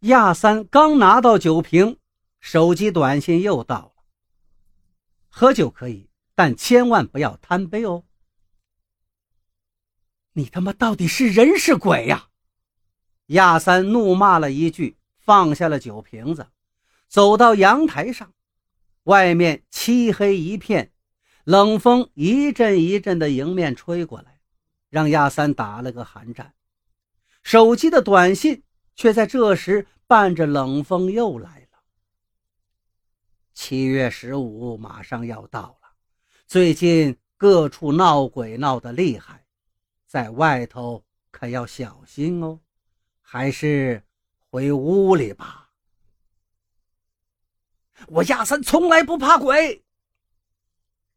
亚三刚拿到酒瓶，手机短信又到了。喝酒可以，但千万不要贪杯哦。你他妈到底是人是鬼呀？亚三怒骂了一句，放下了酒瓶子，走到阳台上。外面漆黑一片，冷风一阵一阵的迎面吹过来，让亚三打了个寒战。手机的短信却在这时伴着冷风又来了。七月十五马上要到了，最近各处闹鬼闹得厉害，在外头可要小心哦。还是回屋里吧。我亚三从来不怕鬼。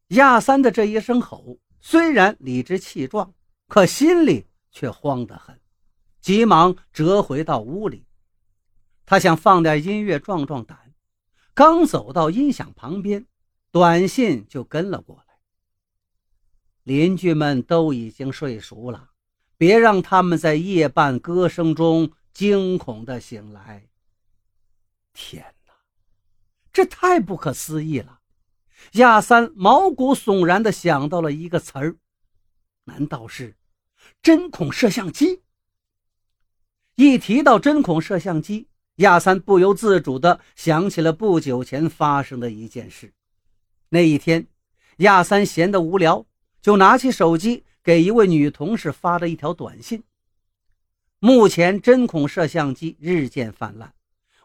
亚三的这一声吼，虽然理直气壮，可心里却慌得很。急忙折回到屋里，他想放点音乐壮壮胆。刚走到音响旁边，短信就跟了过来。邻居们都已经睡熟了，别让他们在夜半歌声中惊恐的醒来。天哪，这太不可思议了！亚三毛骨悚然的想到了一个词儿，难道是针孔摄像机？一提到针孔摄像机，亚三不由自主地想起了不久前发生的一件事。那一天，亚三闲得无聊，就拿起手机给一位女同事发了一条短信：“目前针孔摄像机日渐泛滥，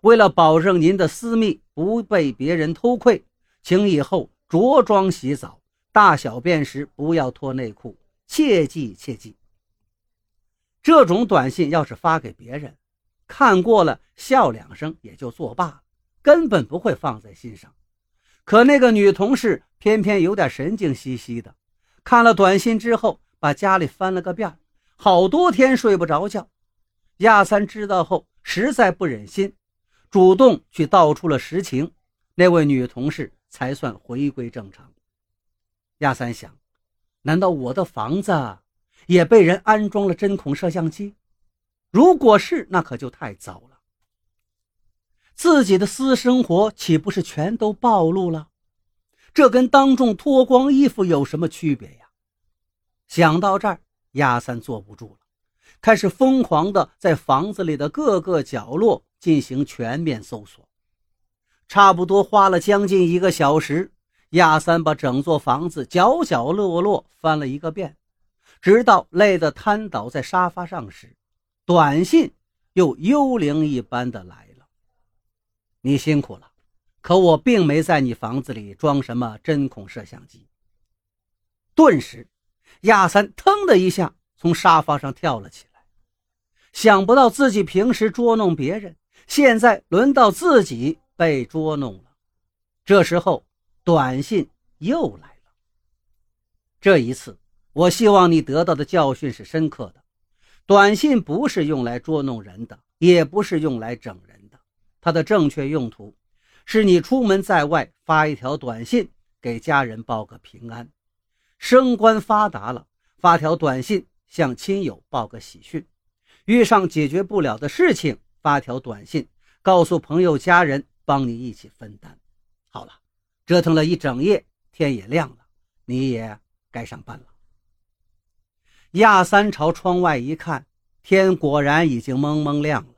为了保证您的私密不被别人偷窥，请以后着装洗澡、大小便时不要脱内裤，切记切记。”这种短信要是发给别人，看过了笑两声也就作罢了，根本不会放在心上。可那个女同事偏偏有点神经兮兮的，看了短信之后，把家里翻了个遍，好多天睡不着觉。亚三知道后，实在不忍心，主动去道出了实情，那位女同事才算回归正常。亚三想，难道我的房子？也被人安装了针孔摄像机，如果是，那可就太糟了。自己的私生活岂不是全都暴露了？这跟当众脱光衣服有什么区别呀？想到这儿，亚三坐不住了，开始疯狂的在房子里的各个角落进行全面搜索。差不多花了将近一个小时，亚三把整座房子角角落落翻了一个遍。直到累得瘫倒在沙发上时，短信又幽灵一般的来了。你辛苦了，可我并没在你房子里装什么针孔摄像机。顿时，亚三腾的一下从沙发上跳了起来，想不到自己平时捉弄别人，现在轮到自己被捉弄了。这时候，短信又来了。这一次。我希望你得到的教训是深刻的。短信不是用来捉弄人的，也不是用来整人的。它的正确用途是你出门在外发一条短信给家人报个平安，升官发达了发条短信向亲友报个喜讯，遇上解决不了的事情发条短信告诉朋友家人帮你一起分担。好了，折腾了一整夜，天也亮了，你也该上班了。亚三朝窗外一看，天果然已经蒙蒙亮了。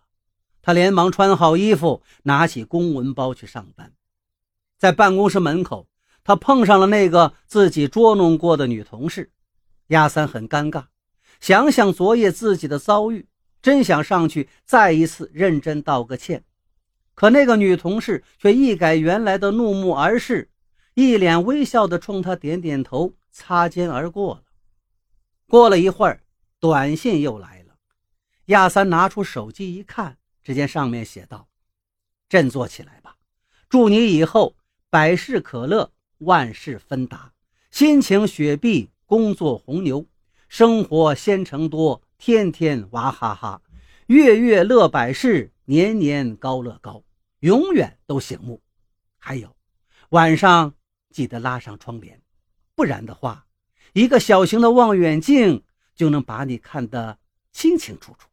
他连忙穿好衣服，拿起公文包去上班。在办公室门口，他碰上了那个自己捉弄过的女同事。亚三很尴尬，想想昨夜自己的遭遇，真想上去再一次认真道个歉。可那个女同事却一改原来的怒目而视，一脸微笑地冲他点点头，擦肩而过了。过了一会儿，短信又来了。亚三拿出手机一看，只见上面写道：“振作起来吧，祝你以后百事可乐，万事芬达，心情雪碧，工作红牛，生活鲜橙多，天天娃哈哈，月月乐百事，年年高乐高，永远都醒目。还有，晚上记得拉上窗帘，不然的话。”一个小型的望远镜就能把你看得清清楚楚。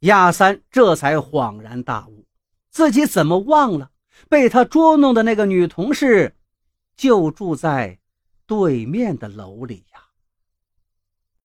亚三这才恍然大悟，自己怎么忘了被他捉弄的那个女同事就住在对面的楼里呀？